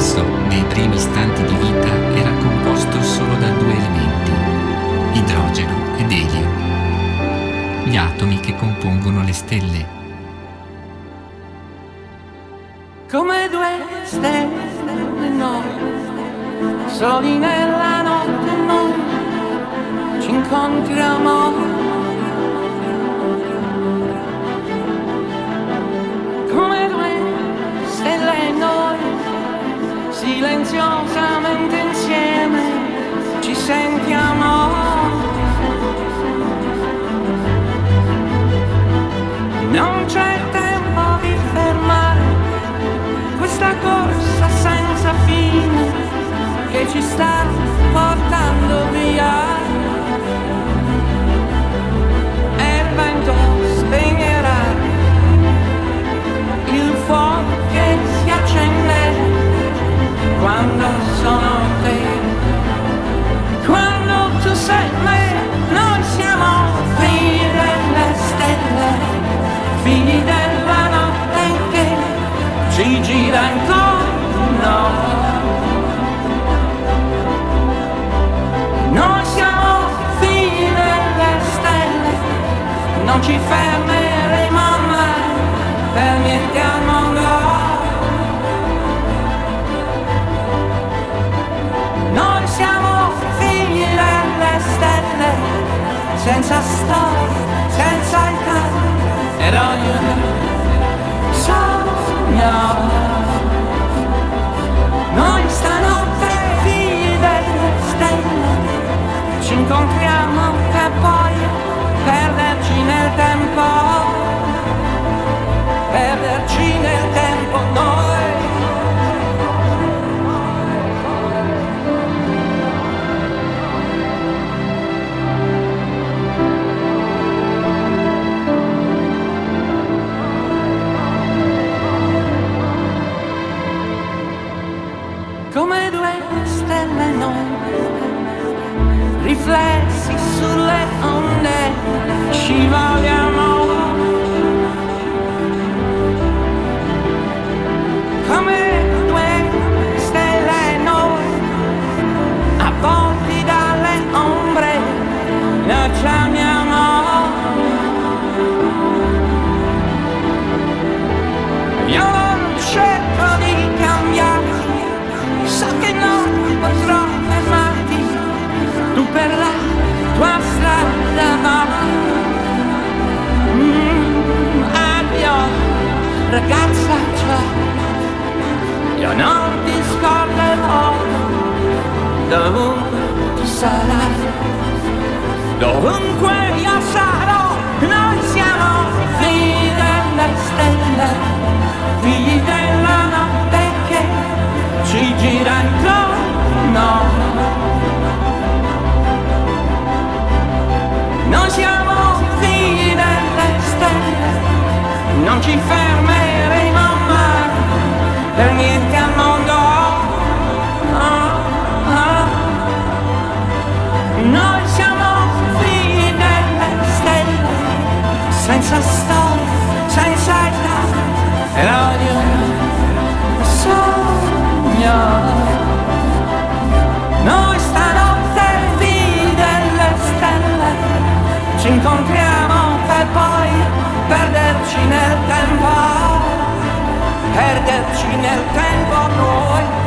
universo, nei primi istanti di vita, era composto solo da due elementi, idrogeno ed elio, gli atomi che compongono le stelle. Come due stelle noi, soli nella notte noi, ci incontriamo Lentamente gira siamo figli delle stelle, non ci fermeremo mai per niente al mondo. Noi siamo figli delle stelle, senza storia, senza perderci nel tempo noi. come due stelle noi, riflessi sulle onde, scivoliamo. down to South incontriamo per poi perderci nel tempo, perderci nel tempo noi.